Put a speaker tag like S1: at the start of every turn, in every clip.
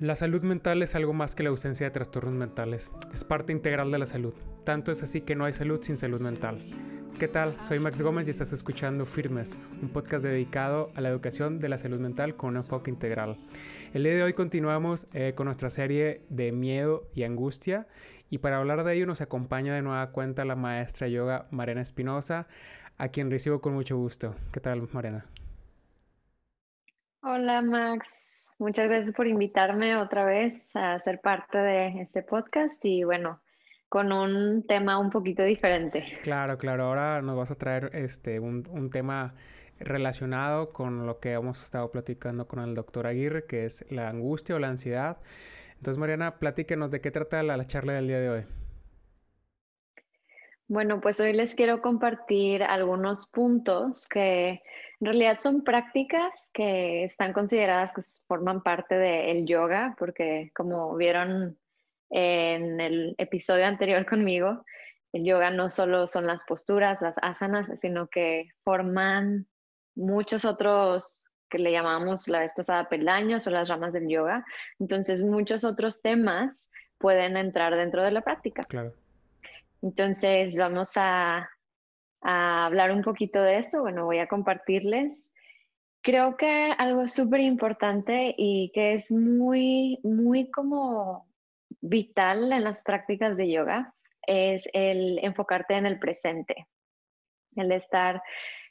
S1: La salud mental es algo más que la ausencia de trastornos mentales. Es parte integral de la salud. Tanto es así que no hay salud sin salud mental. ¿Qué tal? Soy Max Gómez y estás escuchando Firmes, un podcast dedicado a la educación de la salud mental con un enfoque integral. El día de hoy continuamos eh, con nuestra serie de miedo y angustia y para hablar de ello nos acompaña de nueva cuenta la maestra yoga Marena Espinosa, a quien recibo con mucho gusto. ¿Qué tal, Marena?
S2: Hola, Max. Muchas gracias por invitarme otra vez a ser parte de este podcast y bueno, con un tema un poquito diferente.
S1: Claro, claro. Ahora nos vas a traer este un, un tema relacionado con lo que hemos estado platicando con el doctor Aguirre, que es la angustia o la ansiedad. Entonces, Mariana, platíquenos de qué trata la, la charla del día de hoy.
S2: Bueno, pues hoy les quiero compartir algunos puntos que en realidad son prácticas que están consideradas que forman parte del yoga, porque como vieron en el episodio anterior conmigo, el yoga no solo son las posturas, las asanas, sino que forman muchos otros que le llamamos la vez pasada peldaños o las ramas del yoga. Entonces, muchos otros temas pueden entrar dentro de la práctica.
S1: Claro.
S2: Entonces, vamos a a hablar un poquito de esto. Bueno, voy a compartirles. Creo que algo súper importante y que es muy, muy como vital en las prácticas de yoga es el enfocarte en el presente, el estar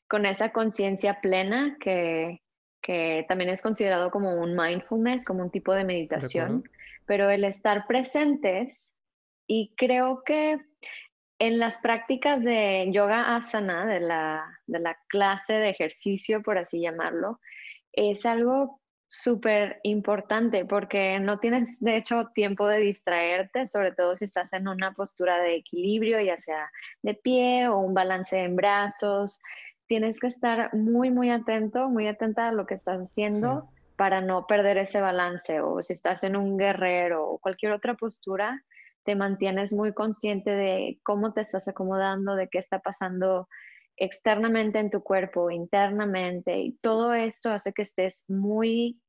S2: con esa conciencia plena que, que, también es considerado como un mindfulness, como un tipo de meditación, pero el estar presentes y creo que en las prácticas de yoga asana, de la, de la clase de ejercicio, por así llamarlo, es algo súper importante porque no tienes de hecho tiempo de distraerte, sobre todo si estás en una postura de equilibrio, ya sea de pie o un balance en brazos. Tienes que estar muy, muy atento, muy atenta a lo que estás haciendo para no perder ese balance o si estás en un guerrero o cualquier otra postura, te mantienes muy consciente de cómo te estás acomodando, de qué está pasando externamente en tu cuerpo, internamente, y todo esto hace que estés muy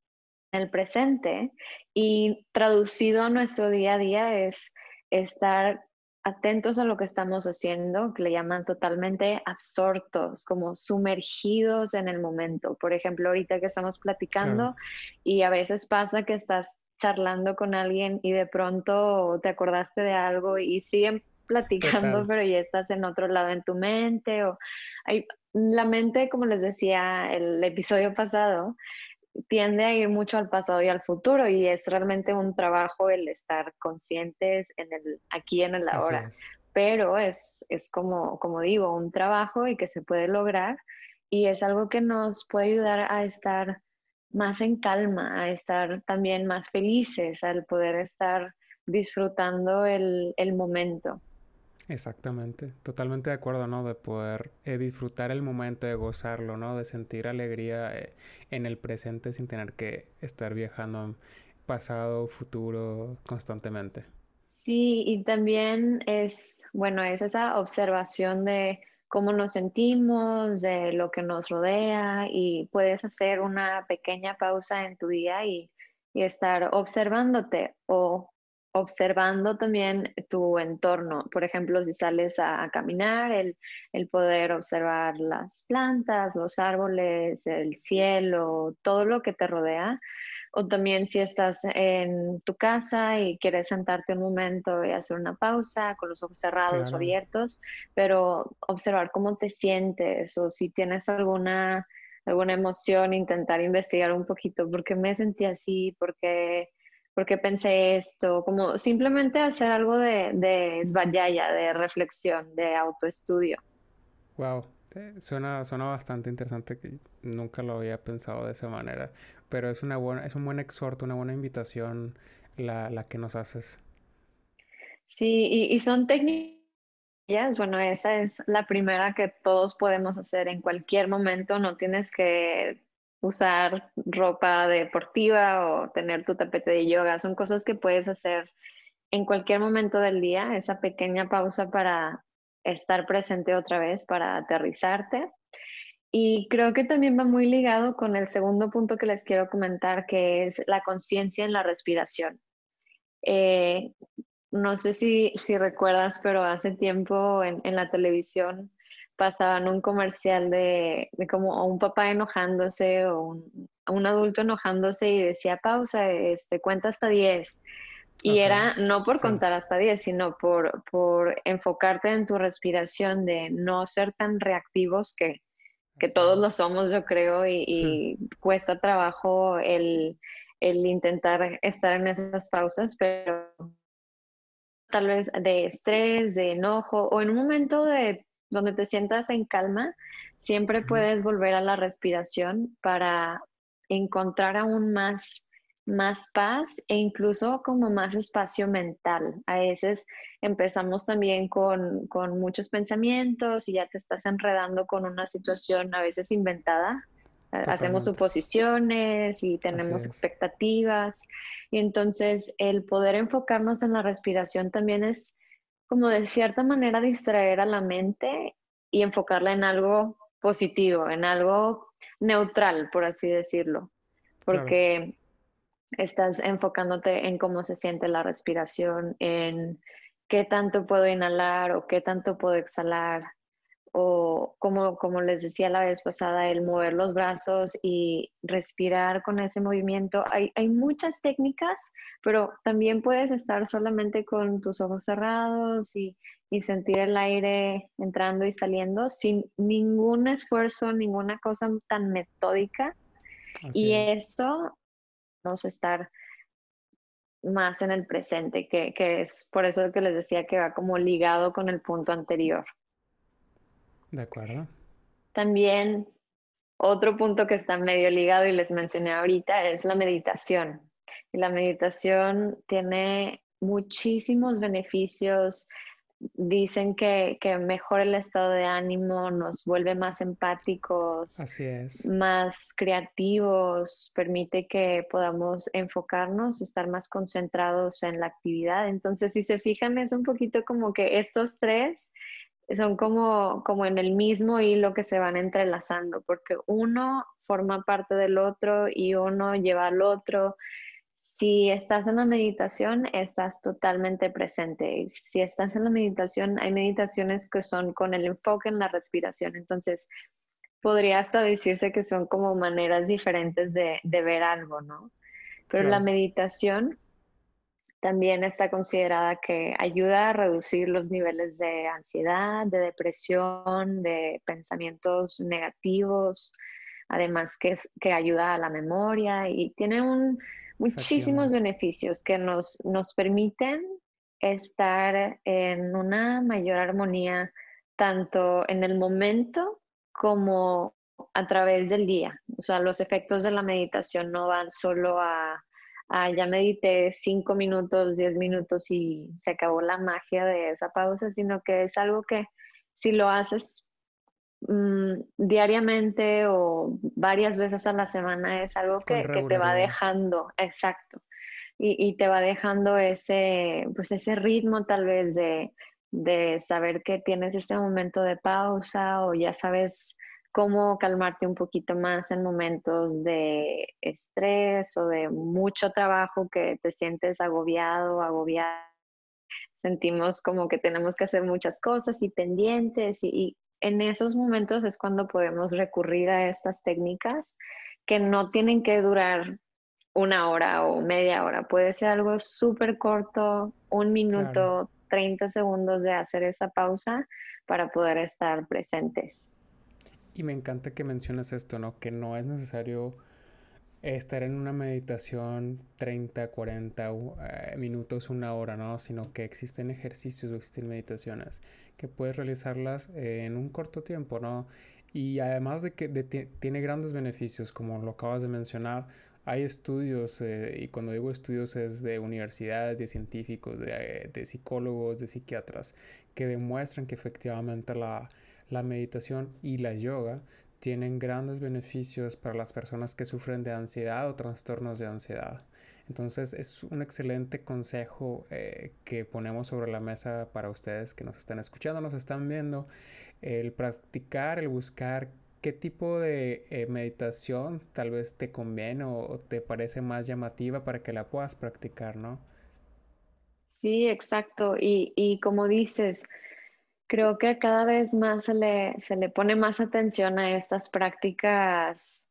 S2: en el presente y traducido a nuestro día a día es estar atentos a lo que estamos haciendo, que le llaman totalmente absortos, como sumergidos en el momento. Por ejemplo, ahorita que estamos platicando y a veces pasa que estás charlando con alguien y de pronto te acordaste de algo y siguen platicando, pero ya estás en otro lado en tu mente o hay, la mente, como les decía el episodio pasado, tiende a ir mucho al pasado y al futuro y es realmente un trabajo el estar conscientes en el aquí en el ahora. Pero es, es como, como digo, un trabajo y que se puede lograr y es algo que nos puede ayudar a estar más en calma, a estar también más felices, al poder estar disfrutando el, momento.
S1: Exactamente, totalmente de acuerdo, ¿no? De poder eh, disfrutar el momento, de gozarlo, ¿no? De sentir alegría eh, en el presente sin tener que estar viajando pasado, futuro constantemente.
S2: Sí, y también es, bueno, es esa observación de cómo nos sentimos, de lo que nos rodea y puedes hacer una pequeña pausa en tu día y, estar observándote o observando también tu entorno. Por ejemplo, si sales a, caminar, el, el, poder observar las plantas, los árboles, el cielo, todo lo que te rodea o también si estás en tu casa y quieres sentarte un momento y hacer una pausa con los ojos cerrados o abiertos, pero observar cómo te sientes o si tienes alguna, alguna emoción, intentar investigar un poquito por qué me sentí así, por qué, pensé esto, como simplemente hacer algo de, de de reflexión, de autoestudio.
S1: Wow, suena, suena bastante interesante que nunca lo había pensado de esa manera, pero es, una buena, es un buen exhorto, una buena invitación la, la que nos haces.
S2: Sí, y, y son técnicas, bueno, esa es la primera que todos podemos hacer en cualquier momento, no tienes que usar ropa deportiva o tener tu tapete de yoga, son cosas que puedes hacer en cualquier momento del día, esa pequeña pausa para estar presente otra vez, para aterrizarte. Y creo que también va muy ligado con el segundo punto que les quiero comentar, que es la conciencia en la respiración. Eh, no sé si, si recuerdas, pero hace tiempo en, en la televisión pasaban un comercial de, como un papá enojándose o un, un, adulto enojándose y decía pausa, este, cuenta hasta 10. Y era no por contar hasta 10, sino por, por enfocarte en tu respiración, de no ser tan reactivos que, que todos lo somos, yo creo, y, cuesta trabajo el, el, intentar estar en esas pausas, pero tal vez de estrés, de enojo o en un momento de donde te sientas en calma, siempre puedes volver a la respiración para encontrar aún más más paz e incluso como más espacio mental. A veces empezamos también con, muchos pensamientos y ya te estás enredando con una situación a veces inventada. Hacemos suposiciones y tenemos expectativas. Y entonces el poder enfocarnos en la respiración también es como de cierta manera distraer a la mente y enfocarla en algo positivo, en algo neutral, por así decirlo. Porque estás enfocándote en cómo se siente la respiración, en qué tanto puedo inhalar o qué tanto puedo exhalar, o como, como les decía la vez pasada, el mover los brazos y respirar con ese movimiento. Hay, hay muchas técnicas, pero también puedes estar solamente con tus ojos cerrados y, y sentir el aire entrando y saliendo sin ningún esfuerzo, ninguna cosa tan metódica. y eso estar más en el presente, que, es por eso que les decía que va como ligado con el punto anterior.
S1: De acuerdo.
S2: También otro punto que está medio ligado y les mencioné ahorita es la meditación. Y la meditación tiene muchísimos beneficios dicen que, que, mejora el estado de ánimo, nos vuelve más empáticos, más creativos, permite que podamos enfocarnos, estar más concentrados en la actividad. Entonces, si se fijan, es un poquito como que estos tres son como, como en el mismo hilo que se van entrelazando, porque uno forma parte del otro y uno lleva al otro si estás en la meditación, estás totalmente presente. Si estás en la meditación, hay meditaciones que son con el enfoque en la respiración. Entonces, podría hasta decirse que son como maneras diferentes de, ver algo, ¿no? Pero la meditación también está considerada que ayuda a reducir los niveles de ansiedad, de depresión, de pensamientos negativos, además que, que ayuda a la memoria y tiene un muchísimos beneficios que nos, nos permiten estar en una mayor armonía tanto en el momento como a través del día. O sea, los efectos de la meditación no van solo a, a ya medité cinco minutos, diez minutos y se acabó la magia de esa pausa, sino que es algo que si lo haces Mm, diariamente o varias veces a la semana es algo que, te va dejando, exacto, y, te va dejando ese, pues ese ritmo tal vez de, de saber que tienes ese momento de pausa o ya sabes cómo calmarte un poquito más en momentos de estrés o de mucho trabajo que te sientes agobiado, agobiada. Sentimos como que tenemos que hacer muchas cosas y pendientes y en esos momentos es cuando podemos recurrir a estas técnicas que no tienen que durar una hora o media hora. Puede ser algo súper corto, un minuto, 30 segundos de hacer esa pausa para poder estar presentes.
S1: Y me encanta que mencionas esto, ¿no? Que no es necesario estar en una meditación 30, 40 eh, minutos, una hora, ¿no? Sino que existen ejercicios o existen meditaciones que puedes realizarlas en un corto tiempo, ¿no? Y además de que tiene grandes beneficios, como lo acabas de mencionar, hay estudios, eh, y cuando digo estudios es de universidades, de científicos, de, de psicólogos, de psiquiatras, que demuestran que efectivamente la, la meditación y la yoga tienen grandes beneficios para las personas que sufren de ansiedad o trastornos de ansiedad. Entonces es un excelente consejo eh, que ponemos sobre la mesa para ustedes que nos están escuchando, nos están viendo, el practicar, el buscar qué tipo de eh, meditación tal vez te conviene o, te parece más llamativa para que la puedas practicar, ¿no?
S2: Sí, exacto. Y, y como dices, creo que cada vez más se le, se le pone más atención a estas prácticas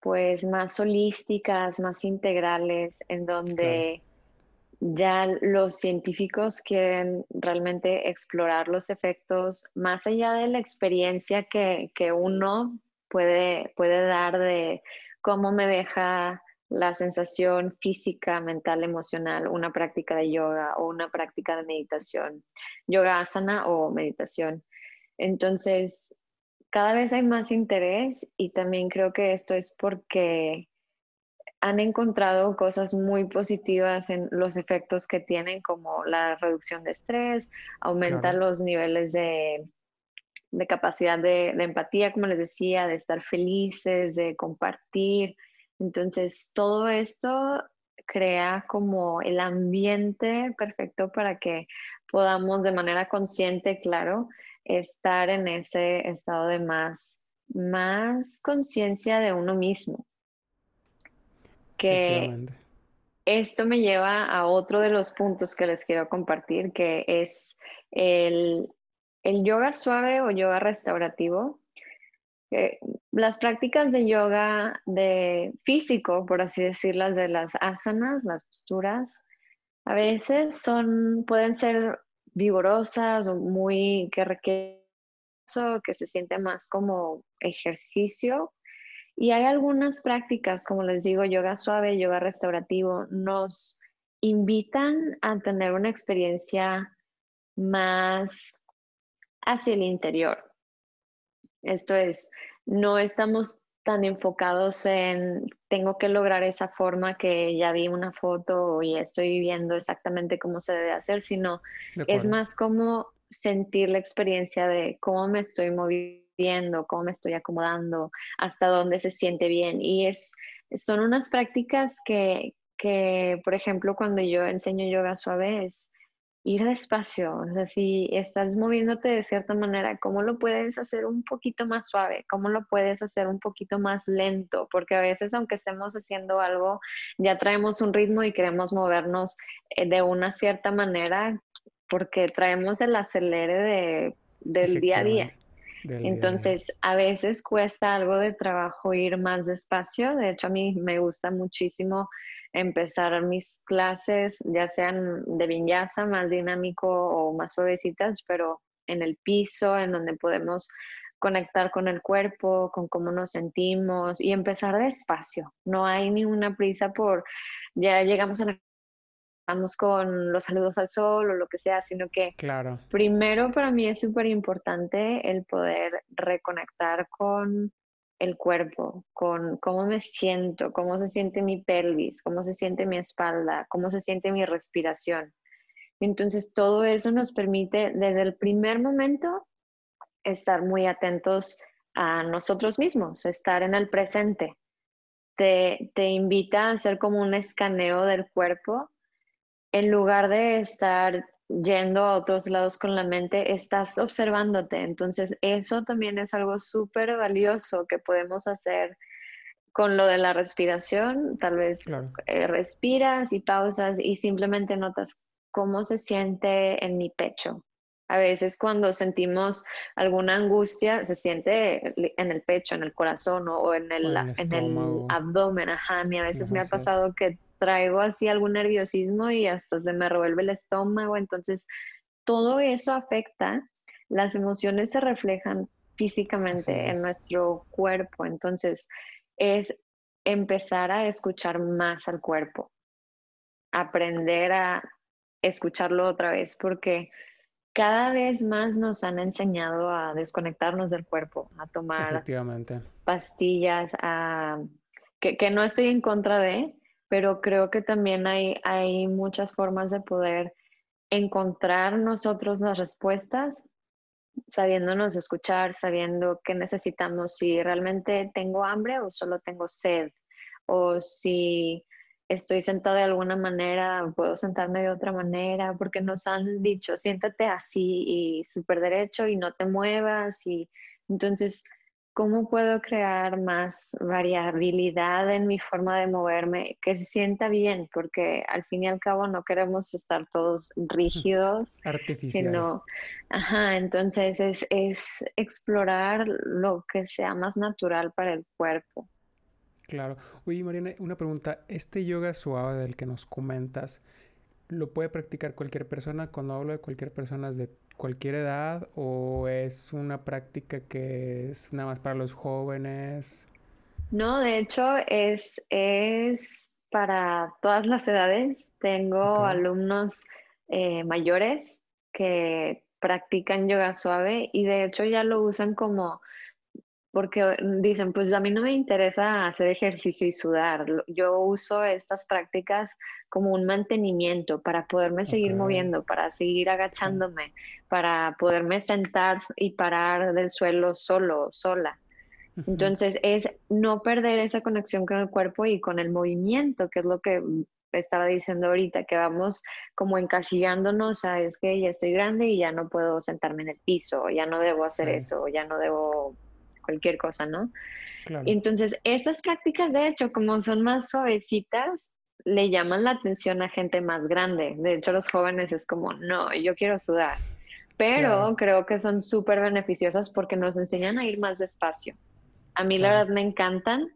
S2: pues más holísticas, más integrales, en donde ya los científicos quieren realmente explorar los efectos más allá de la experiencia que, que uno puede, puede dar de cómo me deja la sensación física, mental, emocional, una práctica de yoga o una práctica de meditación, yoga asana o meditación. Entonces, cada vez hay más interés y también creo que esto es porque han encontrado cosas muy positivas en los efectos que tienen, como la reducción de estrés, aumenta los niveles de, capacidad de, empatía, como les decía, de estar felices, de compartir. Entonces, todo esto crea como el ambiente perfecto para que podamos de manera consciente, claro, estar en ese estado de más, más conciencia de uno mismo que esto me lleva a otro de los puntos que les quiero compartir, que es el, yoga suave o yoga restaurativo. Las prácticas de yoga de físico, por así decirlas, de las asanas, las posturas, a veces son, pueden ser vigorosas o muy que requieren que se siente más como ejercicio y hay algunas prácticas, como les digo, yoga suave, yoga restaurativo, nos invitan a tener una experiencia más hacia el interior. Esto es, no estamos tan enfocados en tengo que lograr esa forma que ya vi una foto y estoy viviendo exactamente cómo se debe hacer, sino es más como sentir la experiencia de cómo me estoy moviendo viendo, cómo me estoy acomodando, hasta dónde se siente bien. Y es, son unas prácticas que, que, por ejemplo, cuando yo enseño yoga suave es ir despacio. O sea, si estás moviéndote de cierta manera, ¿cómo lo puedes hacer un poquito más suave? ¿Cómo lo puedes hacer un poquito más lento? Porque a veces, aunque estemos haciendo algo, ya traemos un ritmo y queremos movernos eh, de una cierta manera porque traemos el acelere de, del día a día. Entonces, a veces cuesta algo de trabajo ir más despacio. De hecho, a mí me gusta muchísimo empezar mis clases, ya sean de vinyasa, más dinámico o más suavecitas, pero en el piso, en donde podemos conectar con el cuerpo, con cómo nos sentimos y empezar despacio. No hay ninguna prisa por ya llegamos a la estamos con los saludos al sol o lo que sea, sino que
S1: claro.
S2: primero para mí es súper importante el poder reconectar con el cuerpo, con cómo me siento, cómo se siente mi pelvis, cómo se siente mi espalda, cómo se siente mi respiración. Entonces todo eso nos permite desde el primer momento estar muy atentos a nosotros mismos, estar en el presente. Te, te invita a hacer como un escaneo del cuerpo en lugar de estar yendo a otros lados con la mente, estás observándote. Entonces, eso también es algo súper valioso que podemos hacer con lo de la respiración. Tal vez eh, respiras y pausas y simplemente notas cómo se siente en mi pecho. A veces cuando sentimos alguna angustia, se siente en el pecho, en el corazón o en el, en el abdomen. Ajá, a mí a veces me ha pasado que traigo así algún nerviosismo y hasta se me revuelve el estómago. Entonces, todo eso afecta, las emociones se reflejan físicamente en nuestro cuerpo. Entonces, es empezar a escuchar más al cuerpo, aprender a escucharlo otra vez, porque cada vez más nos han enseñado a desconectarnos del cuerpo, a tomar pastillas, a, que, que no estoy en contra de, pero creo que también hay, hay muchas formas de poder encontrar nosotros las respuestas, sabiéndonos escuchar, sabiendo qué necesitamos, si realmente tengo hambre o solo tengo sed, o si estoy sentada de alguna manera, puedo sentarme de otra manera, porque nos han dicho, siéntate así y súper derecho y no te muevas. Y entonces cómo puedo crear más variabilidad en mi forma de moverme, que se sienta bien, porque al fin y al cabo no queremos estar todos rígidos,
S1: Artificial.
S2: sino, ajá, entonces es, es explorar lo que sea más natural para el cuerpo.
S1: Claro. Oye, Mariana, una pregunta. Este yoga suave del que nos comentas, ¿lo puede practicar cualquier persona? Cuando hablo de cualquier persona, ¿es de cualquier edad o es una práctica que es nada más para los jóvenes?
S2: No, de hecho es, es para todas las edades. Tengo alumnos eh, mayores que practican yoga suave y de hecho ya lo usan como porque dicen, pues a mí no me interesa hacer ejercicio y sudar. Yo uso estas prácticas como un mantenimiento para poderme seguir moviendo, para seguir agachándome, para poderme sentar y parar del suelo solo, sola. Entonces es no perder esa conexión con el cuerpo y con el movimiento, que es lo que estaba diciendo ahorita, que vamos como encasillándonos a es que ya estoy grande y ya no puedo sentarme en el piso, ya no debo hacer eso, ya no debo cualquier cosa, ¿no? Entonces, estas prácticas, de hecho, como son más suavecitas, le llaman la atención a gente más grande. De hecho, los jóvenes es como, no, yo quiero sudar. Pero creo que son súper beneficiosas porque nos enseñan a ir más despacio. A mí la verdad me encantan,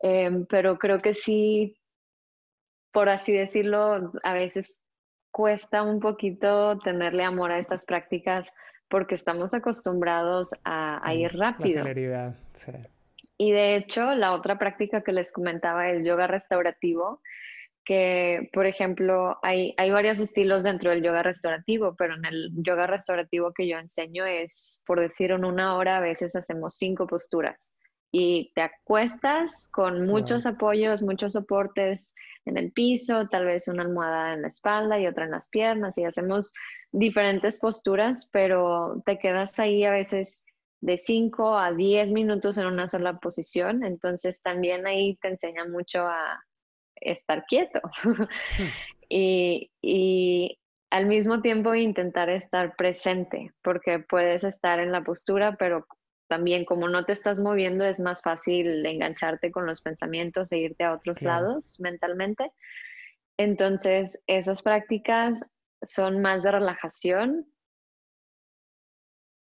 S2: em, pero creo que sí, por así decirlo, a veces cuesta un poquito tenerle amor a estas prácticas porque estamos acostumbrados a, ir rápido.
S1: La celeridad, sí.
S2: Y de hecho, la otra práctica que les comentaba es yoga restaurativo, que, por ejemplo, hay, hay varios estilos dentro del yoga restaurativo, pero en el yoga restaurativo que yo enseño es, por decir, en una hora a veces hacemos cinco posturas y te acuestas con muchos apoyos, muchos soportes en el piso, tal vez una almohada en la espalda y otra en las piernas y hacemos diferentes posturas, pero te quedas ahí a veces de 5 a 10 minutos en una sola posición, entonces también ahí te enseña mucho a estar quieto. Y, y al mismo tiempo intentar estar presente, porque puedes estar en la postura, pero también como no te estás moviendo es más fácil engancharte con los pensamientos e irte a otros lados mentalmente. Entonces, esas prácticas son más de relajación.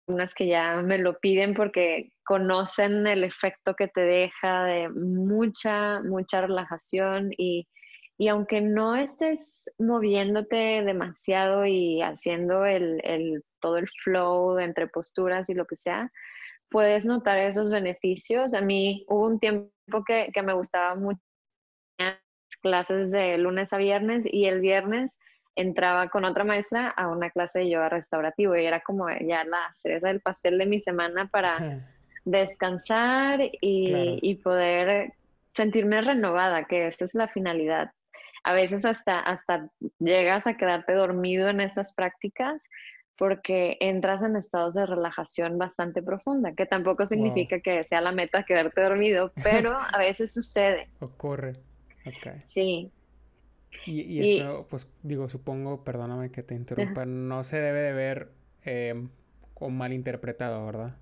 S2: Unas que ya me lo piden porque conocen el efecto que te deja de mucha, mucha relajación y, y aunque no estés moviéndote demasiado y haciendo el, el, todo el flow entre posturas y lo que sea, puedes notar esos beneficios. A mí hubo un tiempo que, que me gustaba mucho clases de lunes a viernes y el viernes entraba con otra maestra a una clase de yoga restaurativo y era como ya la cereza del pastel de mi semana para descansar y, poder sentirme renovada, que esta es la finalidad. A veces hasta, hasta llegas a quedarte dormido en estas prácticas porque entras en estados de relajación bastante profunda, que tampoco significa que sea la meta quedarte dormido, pero a veces sucede.
S1: Ocurre. Okay.
S2: Sí,
S1: y, esto, pues digo, supongo, perdóname que te interrumpa, no se debe de ver eh, como mal interpretado, ¿verdad?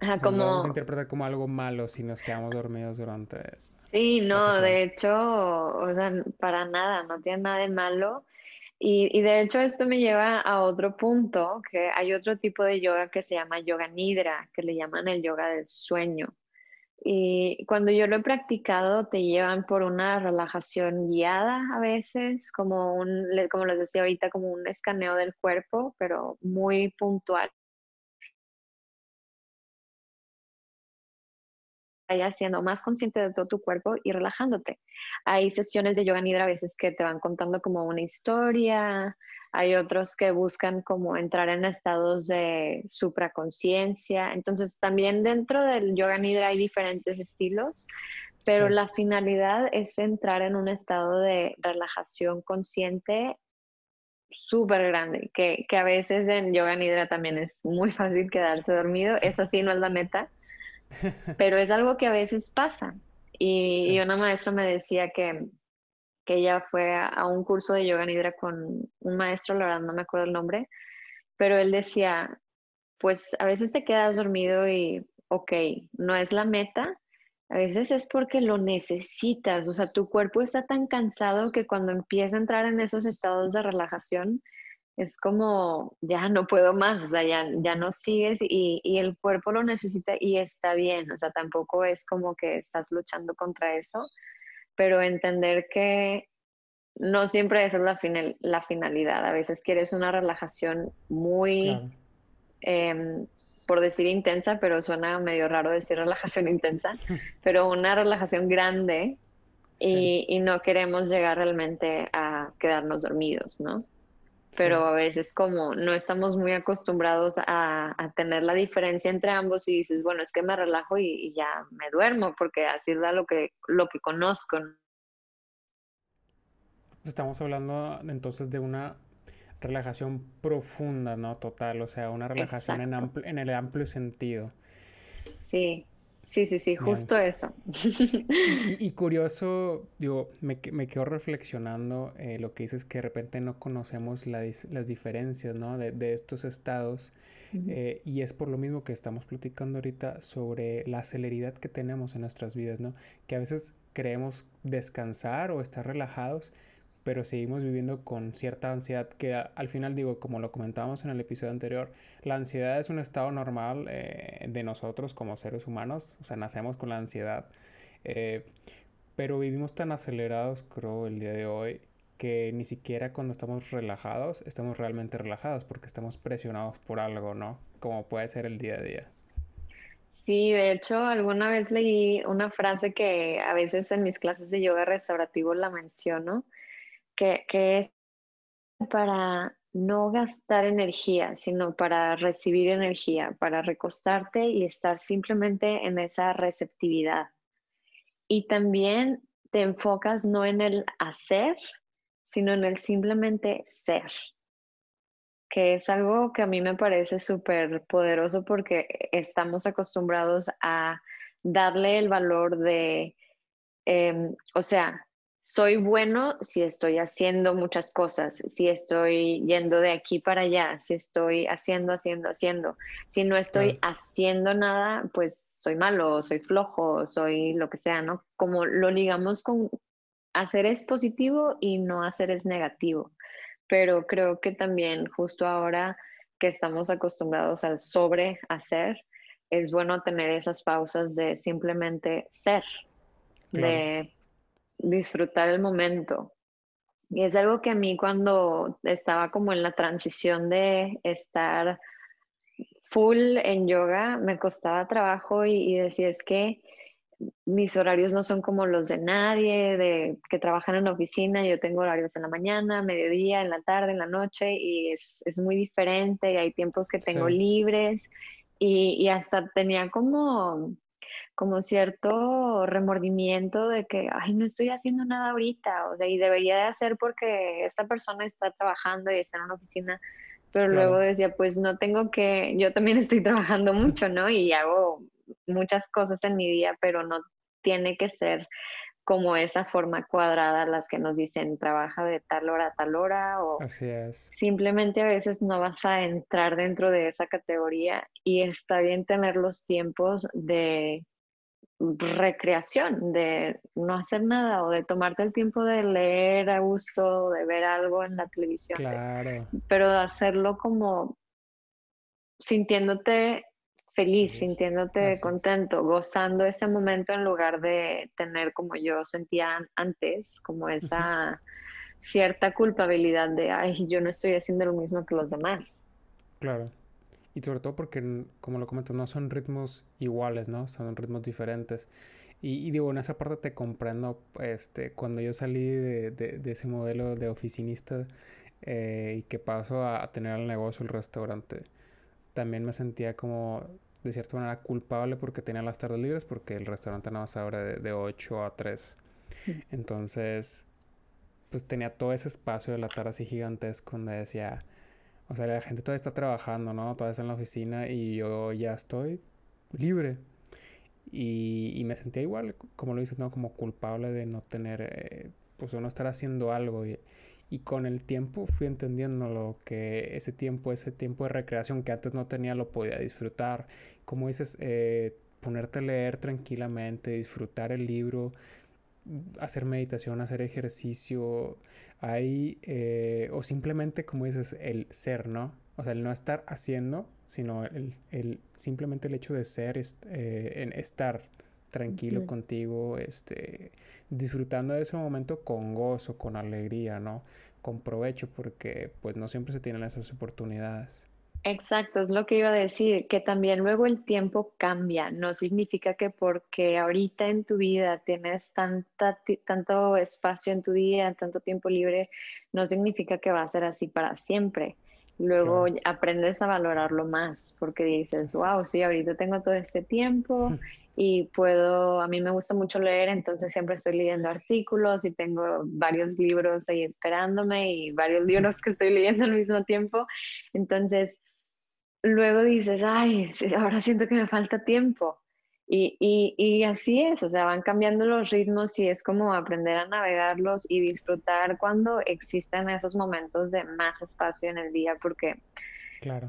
S2: Ajá, como... No
S1: vamos a interpretar como algo malo si nos quedamos dormidos durante...
S2: Sí, no, de hecho, o sea, para nada, no tiene nada de malo. Y, de hecho esto me lleva a otro punto, que hay otro tipo de yoga que se llama yoga nidra, que le llaman el yoga del sueño. Y cuando yo lo he practicado, te llevan por una relajación guiada a veces, como, un, como les decía ahorita, como un escaneo del cuerpo, pero muy puntual. Vaya siendo más consciente de todo tu cuerpo y relajándote. Hay sesiones de yoga nidra a veces que te van contando como una historia, hay otros que buscan como entrar en estados de supraconciencia. Entonces, también dentro del yoga nidra hay diferentes estilos, pero la finalidad es entrar en un estado de relajación consciente súper grande, que, que, a veces en yoga nidra también es muy fácil quedarse dormido. Eso sí no es la meta, pero es algo que a veces pasa. Y, y una maestra me decía que que ella fue a, un curso de yoga nidra con un maestro, la verdad no me acuerdo el nombre, pero él decía, pues a veces te quedas dormido y, ok, no es la meta, a veces es porque lo necesitas, o sea, tu cuerpo está tan cansado que cuando empieza a entrar en esos estados de relajación, es como, ya no puedo más, o sea, ya, ya no sigues y, y, el cuerpo lo necesita y está bien, o sea, tampoco es como que estás luchando contra eso, pero entender que no siempre esa es la, final, la finalidad, a veces quieres una relajación muy, em, por decir intensa, pero suena medio raro decir relajación intensa, pero una relajación grande y, y no queremos llegar realmente a quedarnos dormidos, ¿no? Pero a veces como no estamos muy acostumbrados a, tener la diferencia entre ambos y dices, bueno, es que me relajo y, ya me duermo porque así es lo que, lo que conozco.
S1: Estamos hablando entonces de una relajación profunda, ¿no? Total, o sea, una relajación en, en el amplio sentido.
S2: Sí, Sí, sí, sí, justo eso.
S1: Y, curioso, digo, me, me quedo reflexionando eh, lo que dices que de repente no conocemos las diferencias, ¿no? De, de estos estados. Eh, y es por lo mismo que estamos platicando ahorita sobre la celeridad que tenemos en nuestras vidas, ¿no? Que a veces creemos descansar o estar relajados, pero seguimos viviendo con cierta ansiedad que al final digo, como lo comentábamos en el episodio anterior, la ansiedad es un estado normal eh, de nosotros como seres humanos, o sea, nacemos con la ansiedad, eh, pero vivimos tan acelerados, creo, el día de hoy, que ni siquiera cuando estamos relajados, estamos realmente relajados porque estamos presionados por algo, ¿no? Como puede ser el día a día.
S2: Sí, de hecho, alguna vez leí una frase que a veces en mis clases de yoga restaurativo la menciono, que, es para no gastar energía, sino para recibir energía, para recostarte y estar simplemente en esa receptividad. Y también te enfocas no en el hacer, sino en el simplemente ser, que es algo que a mí me parece súper poderoso porque estamos acostumbrados a darle el valor de, em, o sea, soy bueno si estoy haciendo muchas cosas, si estoy yendo de aquí para allá, si estoy haciendo, haciendo, haciendo. Si no estoy haciendo nada, pues soy malo, soy flojo, soy lo que sea, ¿no? Como lo ligamos con hacer es positivo y no hacer es negativo. Pero creo que también justo ahora que estamos acostumbrados al sobre hacer, es bueno tener esas pausas de simplemente ser, de disfrutar el momento. Y es algo que a mí cuando estaba como en la transición de estar full en yoga, me costaba trabajo y, y decía, es que mis horarios no son como los de nadie, de que trabajan en la oficina, yo tengo horarios en la mañana, mediodía, en la tarde, en la noche, y es, es muy diferente, y hay tiempos que tengo libres, y, y, hasta tenía como como cierto remordimiento de que, ay, no estoy haciendo nada ahorita, o sea, y debería de hacer porque esta persona está trabajando y está en una oficina, pero luego decía, pues no tengo que, yo también estoy trabajando mucho, ¿no? Y hago muchas cosas en mi día, pero no tiene que ser como esa forma cuadrada las que nos dicen trabaja de tal hora a tal hora o
S1: Así es.
S2: simplemente a veces no vas a entrar dentro de esa categoría y está bien tener los tiempos de recreación, de no hacer nada o de tomarte el tiempo de leer a gusto, de ver algo en la televisión.
S1: Claro.
S2: pero de hacerlo como sintiéndote feliz, sintiéndote contento, gozando ese momento en lugar de tener como yo sentía antes, como esa cierta culpabilidad de, ay, yo no estoy haciendo lo mismo que los demás.
S1: Claro. Y sobre todo porque, como lo comentas, no son ritmos iguales, ¿no? Son ritmos diferentes. Y, digo, en esa parte te comprendo, este, cuando yo salí de, de, ese modelo de oficinista eh, y que paso a, tener el negocio, el restaurante, también me sentía como, de cierta manera, culpable porque tenía las tardes libres, porque el restaurante nada más abre de, de 8 a 3. Mm. Entonces, pues tenía todo ese espacio de la tarde así gigantesco donde decía o sea, la gente todavía está trabajando, ¿no? Todavía está en la oficina y yo ya estoy libre. Y, y me sentía igual, como lo dices, ¿no? Como culpable de no tener, eh, pues, no estar haciendo algo. Y, y con el tiempo fui entendiendo lo que ese tiempo, ese tiempo de recreación que antes no tenía, lo podía disfrutar. Como dices, eh, ponerte a leer tranquilamente, disfrutar el libro, hacer meditación, hacer ejercicio, ahí, eh, o simplemente, como dices, el ser, ¿no? O sea, el no estar haciendo, sino el, simplemente el hecho de ser, eh, en estar tranquilo contigo, este, disfrutando de ese momento con gozo, con alegría, ¿no? Con provecho, porque pues no siempre se tienen esas oportunidades.
S2: Exacto, es lo que iba a decir, que también luego el tiempo cambia, no significa que porque ahorita en tu vida tienes tanta, tanto espacio en tu día, tanto tiempo libre, no significa que va a ser así para siempre. Luego aprendes a valorarlo más porque dices, wow, sí, ahorita tengo todo este tiempo y puedo, a mí me gusta mucho leer, entonces siempre estoy leyendo artículos y tengo varios libros ahí esperándome y varios libros que estoy leyendo al mismo tiempo. Entonces, luego dices, ay, ahora siento que me falta tiempo. Y, y, y, así es, o sea, van cambiando los ritmos y es como aprender a navegarlos y disfrutar cuando existen esos momentos de más espacio en el día, porque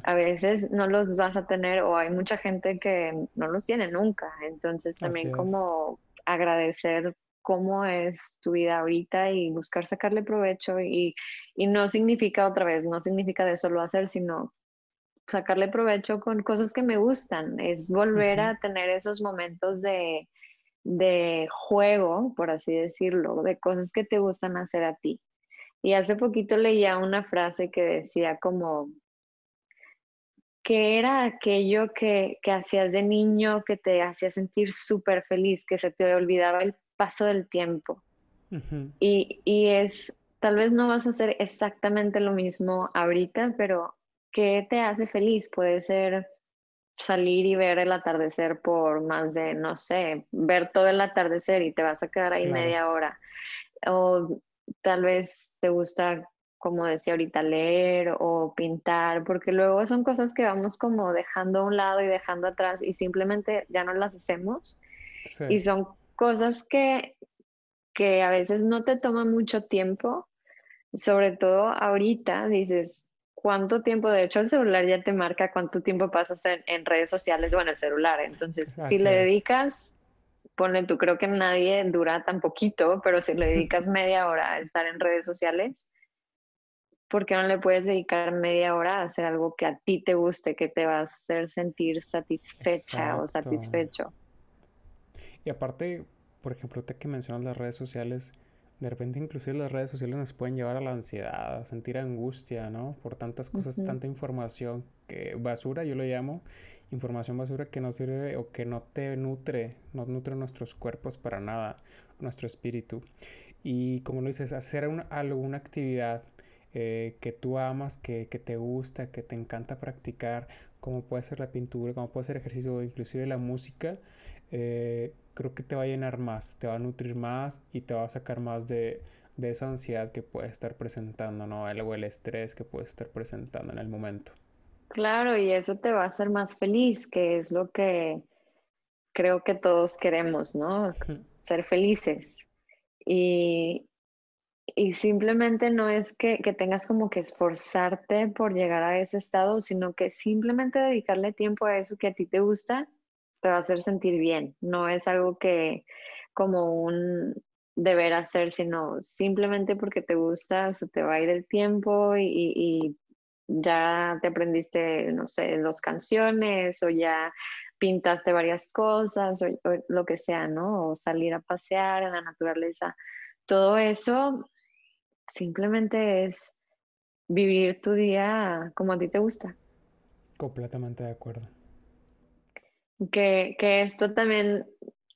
S2: a veces no los vas a tener o hay mucha gente que no los tiene nunca. Entonces también como agradecer cómo es tu vida ahorita y buscar sacarle provecho y, y, no significa otra vez, no significa de solo hacer, sino sacarle provecho con cosas que me gustan, es volver a tener esos momentos de, de juego, por así decirlo, de cosas que te gustan hacer a ti. Y hace poquito leía una frase que decía como, ¿Qué era aquello que, que hacías de niño que te hacía sentir súper feliz, que se te olvidaba el paso del tiempo? y, y es, tal vez no vas a hacer exactamente lo mismo ahorita, pero ¿qué te hace feliz? Puede ser salir y ver el atardecer por más de, no sé, ver todo el atardecer y te vas a quedar ahí media hora. O tal vez te gusta como decía ahorita, leer o pintar, porque luego son cosas que vamos como dejando a un lado y dejando atrás y simplemente ya no las hacemos. Y son cosas que, que a veces no te toma mucho tiempo, sobre todo ahorita dices, ¿cuánto tiempo? De hecho, el celular ya te marca cuánto tiempo pasas en, redes sociales o en el celular. Entonces, si le dedicas, ponle tú, creo que nadie dura tan poquito, pero si le dedicas media hora a estar en redes sociales, ¿por qué no le puedes dedicar media hora a hacer algo que a ti te guste, que te va a hacer sentir satisfecha o satisfecho?
S1: Y aparte, por ejemplo, te que mencionas las redes sociales, de repente inclusive las redes sociales nos pueden llevar a la ansiedad, a sentir angustia, ¿no? Por tantas cosas, tanta información que basura, yo lo llamo, información basura que no sirve o que no te nutre, no nutre nuestros cuerpos para nada, nuestro espíritu. Y como lo dices, hacer una, alguna actividad eh, que tú amas, que, te gusta, que te encanta practicar, como puede ser la pintura, como puede ser ejercicio, inclusive la música, eh, creo que te va a llenar más, te va a nutrir más y te va a sacar más de, esa ansiedad que puedes estar presentando, ¿no? El, o el estrés que puedes estar presentando en el momento.
S2: Claro, y eso te va a hacer más feliz, que es lo que creo que todos queremos, ¿no? Ser felices. Y, y simplemente no es que, tengas como que esforzarte por llegar a ese estado, sino que simplemente dedicarle tiempo a eso que a ti te gusta te va a hacer sentir bien. No es algo que como un deber hacer, sino simplemente porque te gusta, se te va a ir el tiempo y, ya te aprendiste, no sé, dos canciones o ya pintaste varias cosas o, o lo que sea, ¿no? O salir a pasear en la naturaleza. Todo eso Simplemente es vivir tu día como a ti te gusta.
S1: Completamente de acuerdo.
S2: Que, esto también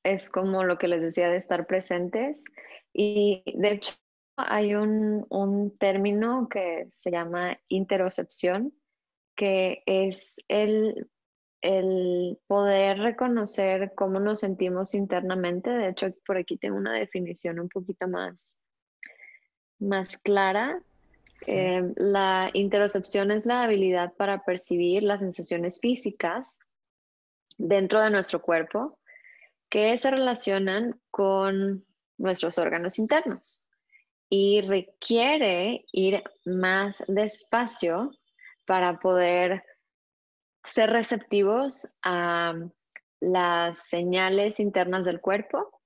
S2: es como lo que les decía de estar presentes. Y de hecho hay un, un término que se llama interocepción, que es el, el poder reconocer cómo nos sentimos internamente. De hecho, por aquí tengo una definición un poquito más más clara. Eh, la interocepción es la habilidad para percibir las sensaciones físicas dentro de nuestro cuerpo que se relacionan con nuestros órganos internos. y requiere ir más despacio para poder ser receptivos a las señales internas del cuerpo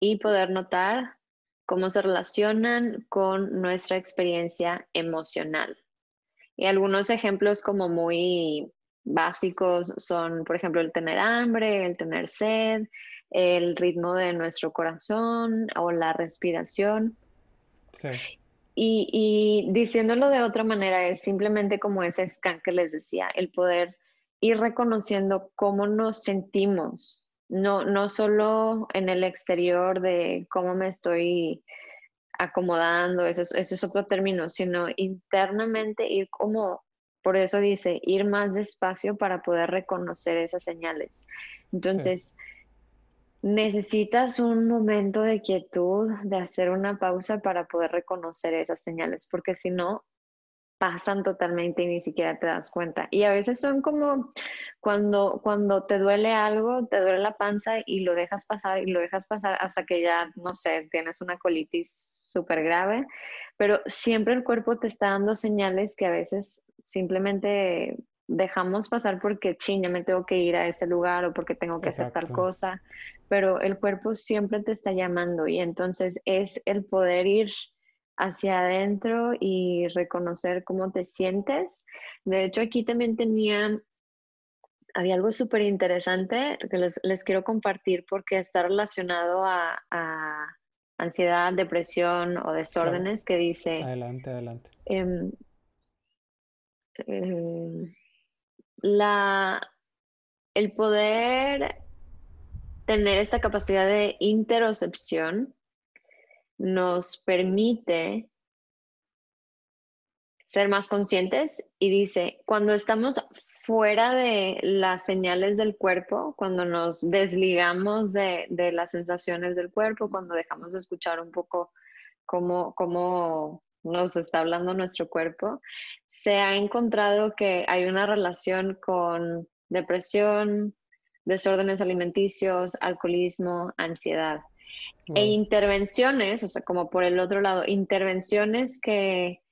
S2: y poder notar cómo se relacionan con nuestra experiencia emocional. Y algunos ejemplos como muy básicos son, por ejemplo, el tener hambre, el tener sed, el ritmo de nuestro corazón o la respiración. Sí. Y, y, diciéndolo de otra manera, es simplemente como ese scan que les decía, el poder ir reconociendo cómo nos sentimos, no, no solo en el exterior de cómo me estoy acomodando, eso es, otro término, sino internamente ir como, por eso dice, ir más despacio para poder reconocer esas señales. Entonces, necesitas un momento de quietud, de hacer una pausa para poder reconocer esas señales, porque si no, pasan totalmente y ni siquiera te das cuenta. Y a veces son como cuando, cuando te duele algo, te duele la panza y lo dejas pasar y lo dejas pasar hasta que ya, no sé, tienes una colitis súper grave, pero siempre el cuerpo te está dando señales que a veces simplemente dejamos pasar porque, ching, ya me tengo que ir a este lugar o porque tengo que hacer tal cosa, pero el cuerpo siempre te está llamando y entonces es el poder ir hacia adentro y reconocer cómo te sientes. De hecho, aquí también tenían, había algo súper interesante que les, quiero compartir porque está relacionado a ansiedad, depresión o desórdenes que dice...
S1: Adelante, adelante.
S2: Em, em, la, el poder tener esta capacidad de interocepción nos permite ser más conscientes y dice, cuando estamos fuera de las señales del cuerpo, cuando nos desligamos de, las sensaciones del cuerpo, cuando dejamos de escuchar un poco cómo, cómo nos está hablando nuestro cuerpo, se ha encontrado que hay una relación con depresión, desórdenes alimenticios, alcoholismo, ansiedad. E intervenciones, o sea, como por el otro lado, intervenciones que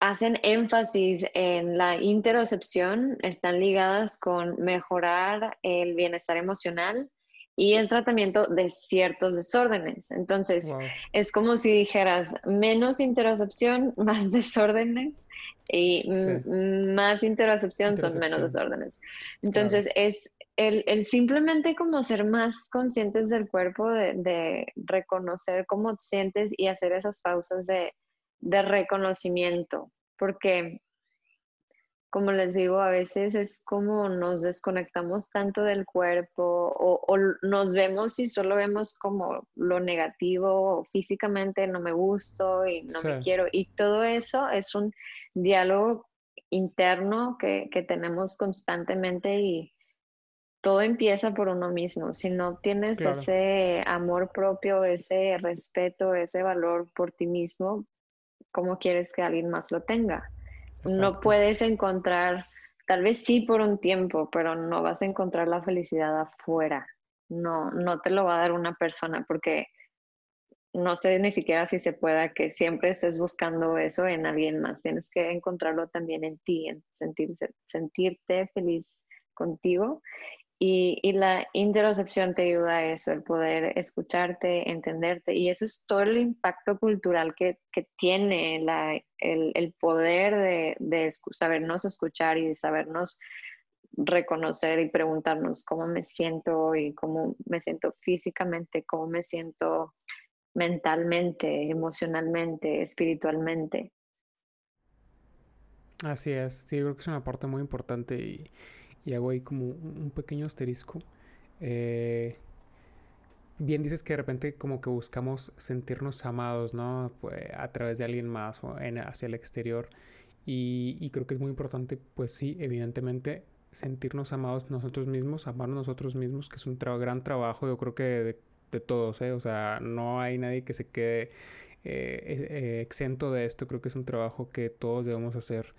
S2: hacen énfasis en la interocepción, están ligadas con mejorar el bienestar emocional y el tratamiento de ciertos desórdenes. Entonces, es como si dijeras menos interocepción, más desórdenes y más interocepción, son menos desórdenes. Entonces, es el, simplemente como ser más conscientes del cuerpo, de, de reconocer cómo te sientes y hacer esas pausas de de reconocimiento, porque como les digo, a veces es como nos desconectamos tanto del cuerpo o, nos vemos y solo vemos como lo negativo, físicamente no me gusto y no me quiero. Y todo eso es un diálogo interno que, tenemos constantemente y todo empieza por uno mismo. Si no tienes ese amor propio, ese respeto, ese valor por ti mismo, cómo quieres que alguien más lo tenga. No puedes encontrar, tal vez sí por un tiempo, pero no vas a encontrar la felicidad afuera. No, no te lo va a dar una persona porque no sé ni siquiera si se pueda que siempre estés buscando eso en alguien más. Tienes que encontrarlo también en ti, en sentirse, sentirte feliz contigo y, la interocepción te ayuda a eso, el poder escucharte, entenderte. Y eso es todo el impacto cultural que, tiene el, poder de, de, sabernos escuchar y de sabernos reconocer y preguntarnos cómo me siento y cómo me siento físicamente, cómo me siento mentalmente, emocionalmente, espiritualmente.
S1: Así es, sí, creo que es una parte muy importante y y hago ahí como un pequeño asterisco. Eh, bien dices que de repente como que buscamos sentirnos amados, ¿no? Pues, a través de alguien más o en, hacia el exterior. Y, creo que es muy importante, pues sí, evidentemente, sentirnos amados nosotros mismos, amarnos nosotros mismos, que es un gran trabajo, yo creo que de, de, todos, ¿eh? O sea, no hay nadie que se quede eh, eh, exento de esto, creo que es un trabajo que todos debemos hacer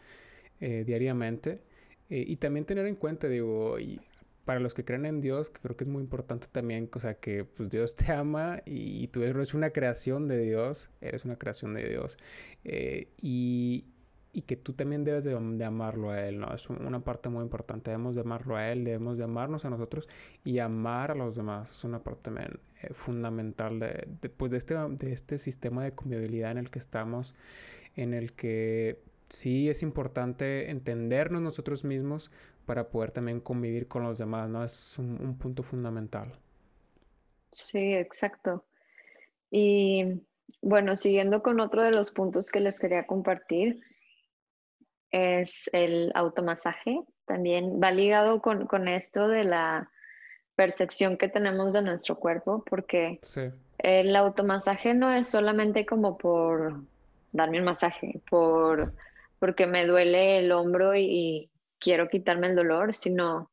S1: diariamente. Eh, y también tener en cuenta, digo, y para los que creen en Dios, que creo que es muy importante también, o sea, que pues Dios te ama y, tú eres una creación de Dios, eres una creación de Dios, eh, y, y, que tú también debes de, amarlo a Él, ¿no? Es una parte muy importante, debemos de amarlo a Él, debemos de amarnos a nosotros y amar a los demás, es una parte también eh, fundamental de, de, pues, de, este, de este sistema de convivialidad en el que estamos, en el que sí es importante entendernos nosotros mismos para poder también convivir con los demás, ¿no? Es un, punto fundamental.
S2: Sí, exacto. Y bueno, siguiendo con otro de los puntos que les quería compartir, es el automasaje. También va ligado con, esto de la percepción que tenemos de nuestro cuerpo, porque el automasaje no es solamente como por darme un masaje, por porque me duele el hombro y, quiero quitarme el dolor, sino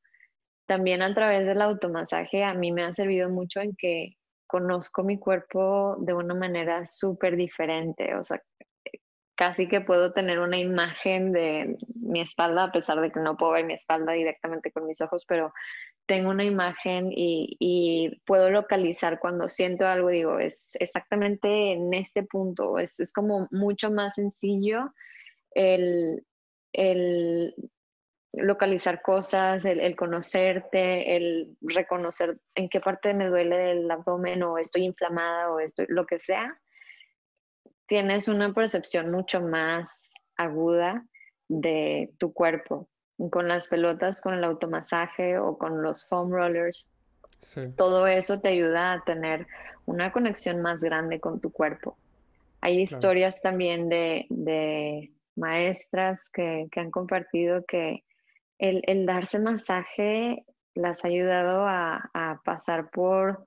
S2: también a través del automasaje a mí me ha servido mucho en que conozco mi cuerpo de una manera súper diferente, o sea, casi que puedo tener una imagen de mi espalda, a pesar de que no puedo ver mi espalda directamente con mis ojos, pero tengo una imagen y, puedo localizar cuando siento algo, digo, es exactamente en este punto, es, es como mucho más sencillo el, localizar cosas, el, conocerte, el reconocer en qué parte me duele el abdomen o estoy inflamada o estoy, lo que sea, tienes una percepción mucho más aguda de tu cuerpo. Con las pelotas, con el automasaje o con los foam rollers, todo eso te ayuda a tener una conexión más grande con tu cuerpo. Hay historias también de, maestras que, han compartido que el, darse masaje las ha ayudado a, pasar por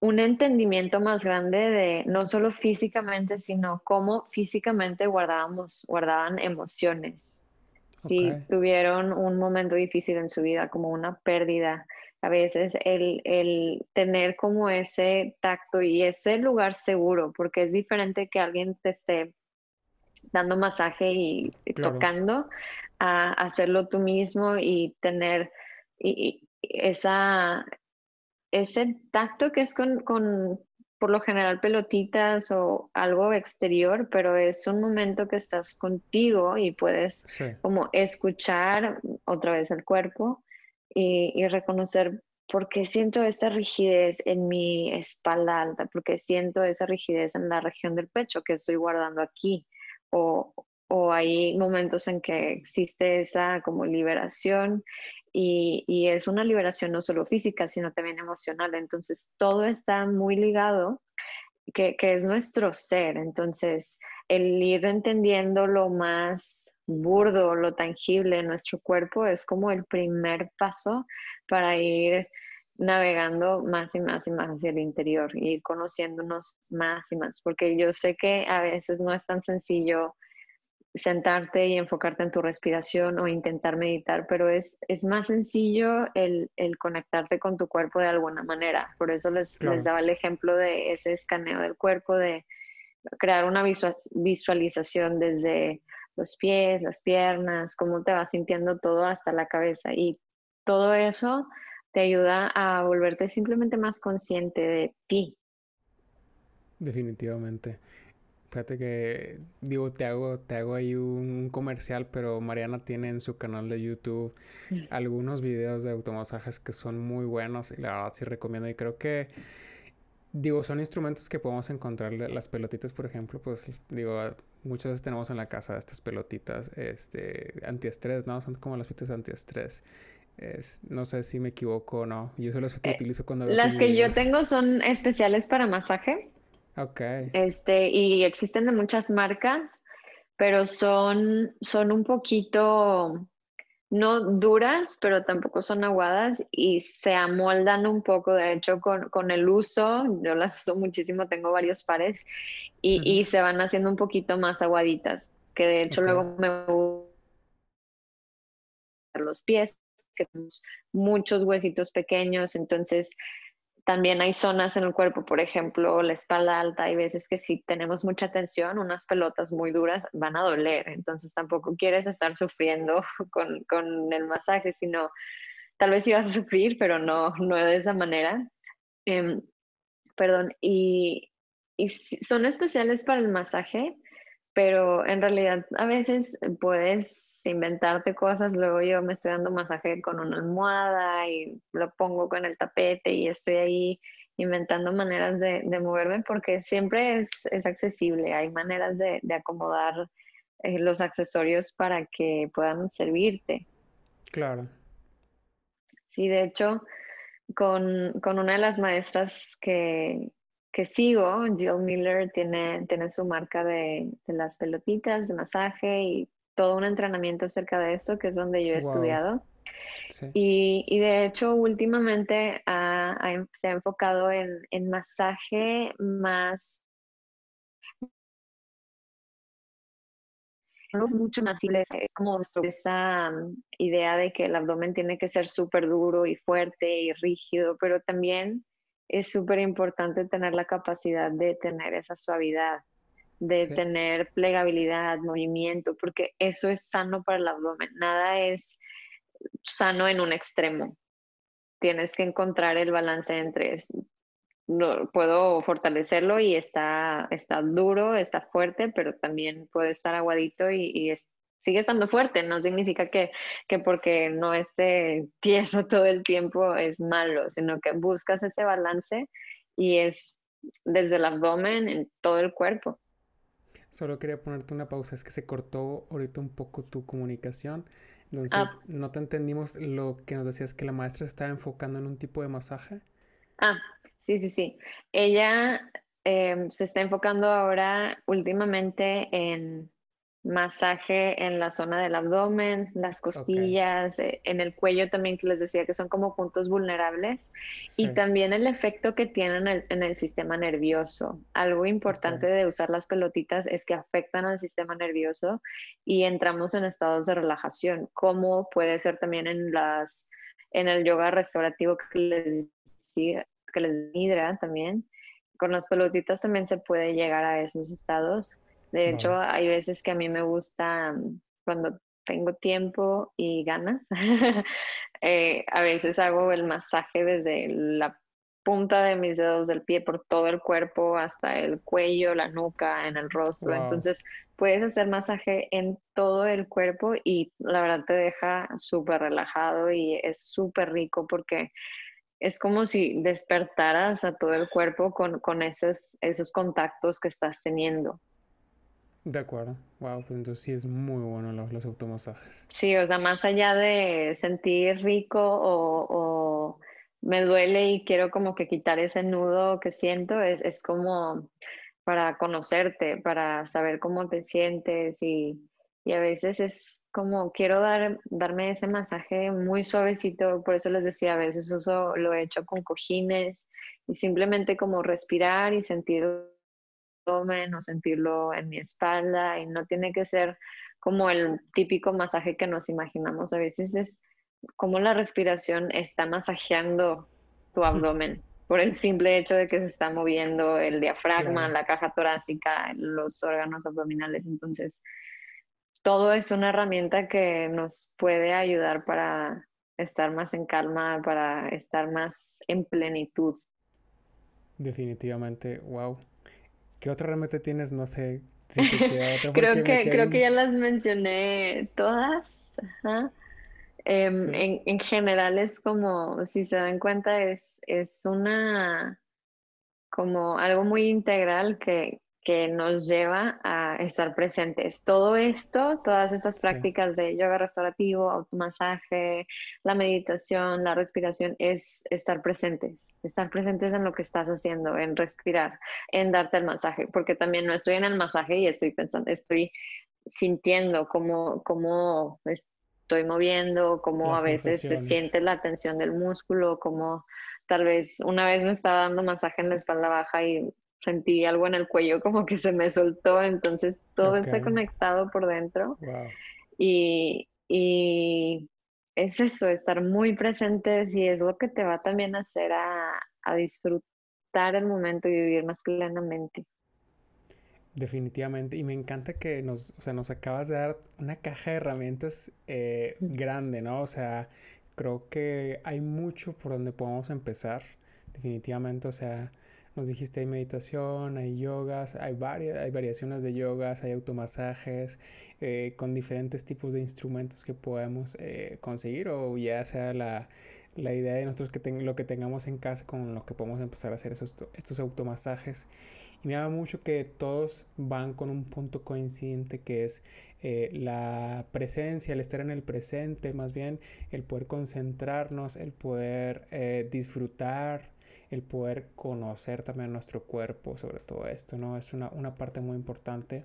S2: un entendimiento más grande de no solo físicamente, sino cómo físicamente guardábamos, guardaban emociones. Si tuvieron un momento difícil en su vida, como una pérdida, a veces el, el, tener como ese tacto y ese lugar seguro, porque es diferente que alguien te esté dando masaje y, tocando, a hacerlo tú mismo y tener esa, ese tacto que es con, con, por lo general, pelotitas o algo exterior, pero es un momento que estás contigo y puedes como escuchar otra vez el cuerpo y, y reconocer por qué siento esta rigidez en mi espalda alta, porque siento esa rigidez en la región del pecho que estoy guardando aquí o, hay momentos en que existe esa como liberación y, es una liberación no solo física, sino también emocional. Entonces, todo está muy ligado, que, es nuestro ser. Entonces, el ir entendiendo lo más burdo, lo tangible de nuestro cuerpo es como el primer paso para ir navegando más y más y más hacia el interior, ir conociéndonos más y más, porque yo sé que a veces no es tan sencillo sentarte y enfocarte en tu respiración o intentar meditar, pero es, es más sencillo el, conectarte con tu cuerpo de alguna manera. Por eso les, les daba el ejemplo de ese escaneo del cuerpo, de crear una visualización desde los pies, las piernas, cómo te vas sintiendo todo hasta la cabeza. Y todo eso te ayuda a volverte simplemente más consciente de ti.
S1: Definitivamente. Fíjate que, digo, te hago, te hago ahí un comercial, pero Mariana tiene en su canal de YouTube mm. algunos videos de automasajes que son muy buenos y la verdad sí recomiendo. Y creo que, digo, son instrumentos que podemos encontrar. Las pelotitas, por ejemplo, pues, digo, muchas veces tenemos en la casa estas pelotitas este, antiestrés, ¿no? Son como las pelotitas antiestrés no sé si me equivoco o no. Yo solo las que eh, utilizo cuando
S2: Las que yo tengo son especiales para masaje.
S1: Ok.
S2: Este, y existen de muchas marcas, pero son, son un poquito, no duras, pero tampoco son aguadas y se amoldan un poco. De hecho, con, el uso, yo las uso muchísimo, tengo varios pares y, se van haciendo un poquito más aguaditas, que de hecho luego me los pies que tenemos muchos huesitos pequeños, entonces también hay zonas en el cuerpo, por ejemplo, la espalda alta, hay veces que si tenemos mucha tensión, unas pelotas muy duras van a doler, entonces tampoco quieres estar sufriendo con, con el masaje, sino tal vez ibas a sufrir, pero no, no de esa manera. Em, perdón, y, y son especiales para el masaje, pero en realidad a veces puedes inventarte cosas, luego yo me estoy dando masaje con una almohada y lo pongo con el tapete y estoy ahí inventando maneras de, moverme porque siempre es, accesible, hay maneras de, acomodar eh, los accesorios para que puedan servirte.
S1: Claro.
S2: Sí, de hecho, con, con una de las maestras que, que sigo, Jill Miller, tiene, tiene su marca de, las pelotitas de masaje y todo un entrenamiento acerca de esto, que es donde yo he estudiado. Y, de hecho, últimamente se ha enfocado en, en masaje más mucho más es como esa mm, idea de que el abdomen tiene que ser súper duro y fuerte y rígido, pero también es súper importante tener la capacidad de tener esa suavidad, de tener plegabilidad, movimiento, porque eso es sano para el abdomen. Nada es sano en un extremo. Tienes que encontrar el balance entre no, puedo fortalecerlo y está, está duro, está fuerte, pero también puede estar aguadito y, y es, sigue estando fuerte, no significa que, que porque no esté tieso todo el tiempo es malo, sino que buscas ese balance y es desde el abdomen en todo el cuerpo.
S1: Solo quería ponerte una pausa, es que se cortó ahorita un poco tu comunicación. Entonces, ah. no te entendimos lo que nos decías que la maestra estaba enfocando en un tipo de masaje.
S2: Ah, sí, sí, sí. Ella em, se está enfocando ahora últimamente en masaje en la zona del abdomen, las costillas, eh, en el cuello también que les decía que son como puntos vulnerables. Y también el efecto que tienen en el, sistema nervioso. Algo importante de usar las pelotitas es que afectan al sistema nervioso y entramos en estados de relajación, como puede ser también en las en el yoga restaurativo que les que les hidra también. Con las pelotitas también se puede llegar a esos estados de hecho, hay veces que a mí me gusta mm, cuando tengo tiempo y ganas, eh, a veces hago el masaje desde la punta de mis dedos del pie por todo el cuerpo hasta el cuello, la nuca, en el rostro. Entonces puedes hacer masaje en todo el cuerpo y la verdad te deja súper relajado y es súper rico porque es como si despertaras a todo el cuerpo con, con esos, esos contactos que estás teniendo.
S1: De acuerdo. Wow, pues entonces sí es muy bueno los, los automasajes.
S2: Sí, o sea, más allá de sentir rico o, me duele y quiero como que quitar ese nudo que siento, es, es como para conocerte, para saber cómo te sientes y, y, a veces es como quiero dar, darme ese masaje muy suavecito, por eso les decía, a veces uso, lo he hecho con cojines y simplemente como respirar y sentir o sentirlo en mi espalda y no tiene que ser como el típico masaje que nos imaginamos. A veces es como la respiración está masajeando tu abdomen por el simple hecho de que se está moviendo el diafragma, la caja torácica, los órganos abdominales. Entonces, todo es una herramienta que nos puede ayudar para estar más en calma, para estar más en plenitud.
S1: Definitivamente, wow. ¿Qué otra remete tienes? No sé si te queda
S2: otra. creo que, creo que ya las mencioné todas. Em, en, en, general es como, si se dan cuenta, es, es una como algo muy integral que, que nos lleva a estar presentes. Todo esto, todas estas prácticas de yoga restaurativo, automasaje, la meditación, la respiración, es estar presentes, estar presentes en lo que estás haciendo, en respirar, en darte el masaje, porque también no estoy en el masaje y estoy pensando, estoy sintiendo cómo, cómo estoy moviendo, cómo a veces se siente la tensión del músculo, cómo tal vez una vez me estaba dando masaje en la espalda baja y sentí algo en el cuello como que se me soltó, entonces todo está conectado por dentro. Y, y, es eso, estar muy presentes y es lo que te va también a hacer a, a disfrutar el momento y vivir más plenamente.
S1: Definitivamente, y me encanta que nos, o sea, nos acabas de dar una caja de herramientas eh, grande, ¿no? O sea, creo que hay mucho por donde podemos empezar, definitivamente, o sea, nos dijiste hay meditación, hay yogas, hay, varias, hay variaciones de yogas, hay automasajes, eh, con diferentes tipos de instrumentos que podemos eh, conseguir, o ya sea la la idea de nosotros que lo que tengamos en casa con lo que podemos empezar a hacer esos, estos automasajes. Y me llama mucho que todos van con un punto coincidente que es eh, la presencia, el estar en el presente, más bien el poder concentrarnos, el poder disfrutar, el poder conocer también nuestro cuerpo sobre todo esto, ¿no? Es una, una parte muy importante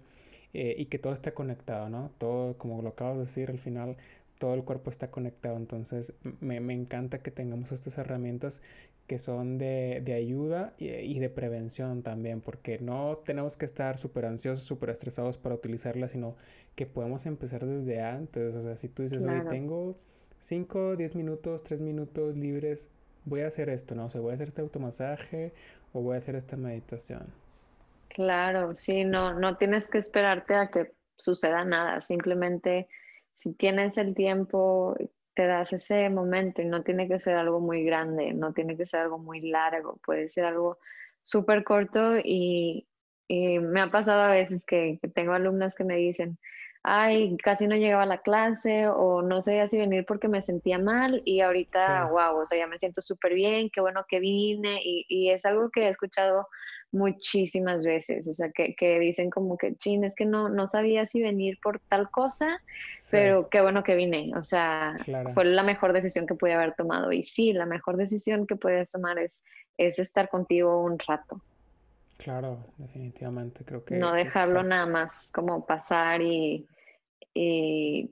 S1: eh, y que todo está conectado, ¿no? Todo, como lo acabas de decir, al final todo el cuerpo está conectado. Entonces me, encanta que tengamos estas herramientas que son de, ayuda y, de prevención también, porque no tenemos que estar súper ansiosos, súper estresados para utilizarlas, sino que podemos empezar desde antes. O sea, si tú dices, oye, tengo 5, 10 minutos, 3 minutos libres, voy a hacer esto, ¿no? O sea, voy a hacer este automasaje o voy a hacer esta meditación.
S2: Claro, sí, no, no tienes que esperarte a que suceda nada, simplemente si tienes el tiempo, te das ese momento y no tiene que ser algo muy grande, no tiene que ser algo muy largo, puede ser algo súper corto y, me ha pasado a veces que, tengo alumnas que me dicen, ay, casi no llegaba a la clase o no sabía si venir porque me sentía mal y ahorita, wow, o sea, ya me siento súper bien, qué bueno que vine y, y es algo que he escuchado muchísimas veces, o sea, que, que, dicen como que, chin, es que no, no sabía si venir por tal cosa, pero qué bueno que vine, o sea, fue la mejor decisión que pude haber tomado. Y sí, la mejor decisión que puedes tomar es, es estar contigo un rato.
S1: Claro, definitivamente, creo que...
S2: No dejarlo nada más como pasar y, y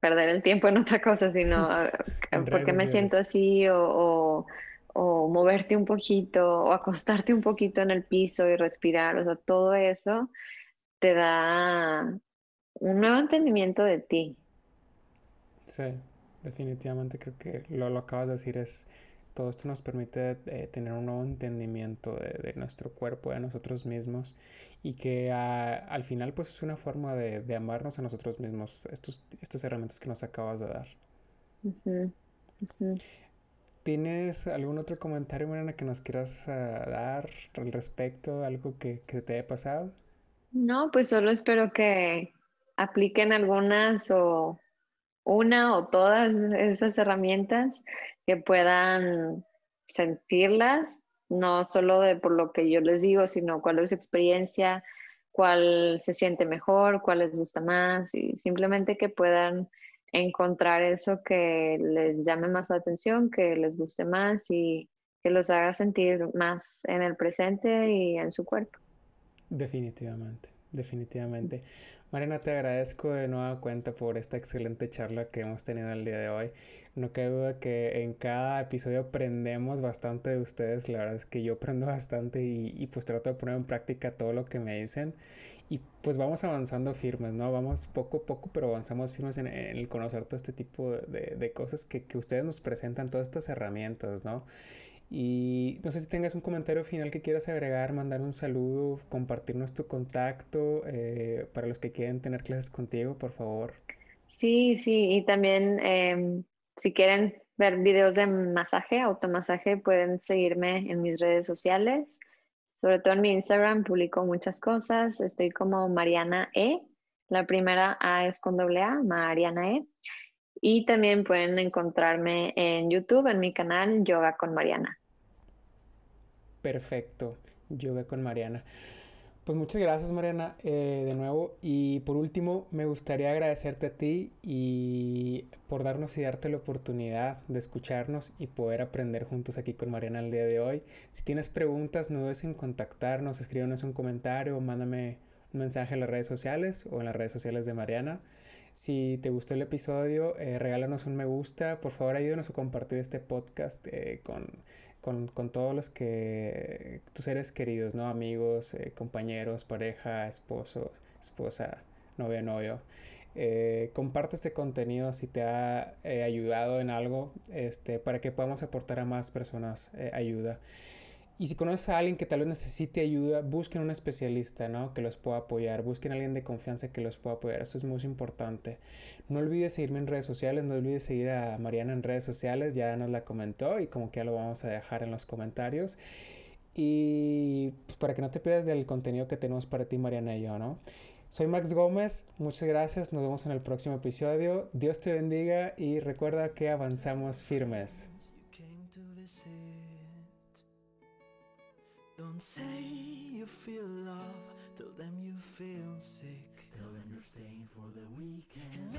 S2: perder el tiempo en otra cosa, sino porque me siento así o o moverte un poquito o acostarte un poquito en el piso y respirar, o sea, todo eso te da un nuevo entendimiento de ti.
S1: Sí, definitivamente creo que lo, lo acabas de decir, es todo esto nos permite eh, tener un nuevo entendimiento de, nuestro cuerpo, de nosotros mismos y que al final pues es una forma de, amarnos a nosotros mismos, estos, estas herramientas que nos acabas de dar. ¿Tienes algún otro comentario, Mariana, que nos quieras ah, dar al respecto? ¿Algo que, que te haya pasado?
S2: No, pues solo espero que apliquen algunas o una o todas esas herramientas que puedan sentirlas, no solo de por lo que yo les digo, sino cuál es su experiencia, cuál se siente mejor, cuál les gusta más y simplemente que puedan encontrar eso que les llame más la atención, que les guste más y que los haga sentir más en el presente y en su cuerpo.
S1: Definitivamente, definitivamente. Mariana, te agradezco de nueva cuenta por esta excelente charla que hemos tenido el día de hoy. No cabe duda que en cada episodio aprendemos bastante de ustedes. La verdad es que yo aprendo bastante y, y pues trato de poner en práctica todo lo que me dicen y pues vamos avanzando firmes, ¿no? Vamos poco a poco, pero avanzamos firmes en, el conocer todo este tipo de, cosas que, ustedes nos presentan, todas estas herramientas, ¿no? Y no sé si tengas un comentario final que quieras agregar, mandar un saludo, compartirnos tu contacto eh, para los que quieren tener clases contigo, por favor.
S2: Sí, sí, y también em, si quieren ver videos de masaje, automasaje, pueden seguirme en mis redes sociales. Sobre todo en mi Instagram publico muchas cosas. Estoy como Mariana E. La primera A es con doble A, Mariana E. Y también pueden encontrarme en YouTube, en mi canal Yoga con Mariana.
S1: Perfecto, Yoga con Mariana. Pues muchas gracias Mariana eh, de nuevo y por último me gustaría agradecerte a ti y por darnos y darte la oportunidad de escucharnos y poder aprender juntos aquí con Mariana el día de hoy. Si tienes preguntas no dudes en contactarnos, escríbenos un comentario mándame un mensaje en las redes sociales o en las redes sociales de Mariana. Si te gustó el episodio, eh, regálanos un me gusta. Por favor, ayúdanos a compartir este podcast eh, con con, con, todos los que tus seres queridos, ¿no? Amigos, eh, compañeros, pareja, esposo, esposa, novia, novio. Eh, comparte este contenido si te ha eh, ayudado en algo, este, para que podamos aportar a más personas ayuda. Y si conoces a alguien que tal vez necesite ayuda, busquen un especialista, ¿no? Que los pueda apoyar. Busquen a alguien de confianza que los pueda apoyar. Esto es muy importante. No olvides seguirme en redes sociales. No olvides seguir a Mariana en redes sociales. Ya nos la comentó y como que ya lo vamos a dejar en los comentarios. Y pues, para que no te pierdas del contenido que tenemos para ti, Mariana y yo, ¿no? Soy Max Gómez, muchas gracias, nos vemos en el próximo episodio. Dios te bendiga y recuerda que avanzamos firmes. Don't say you feel love, tell them you feel sick. Tell them you're staying for the weekend.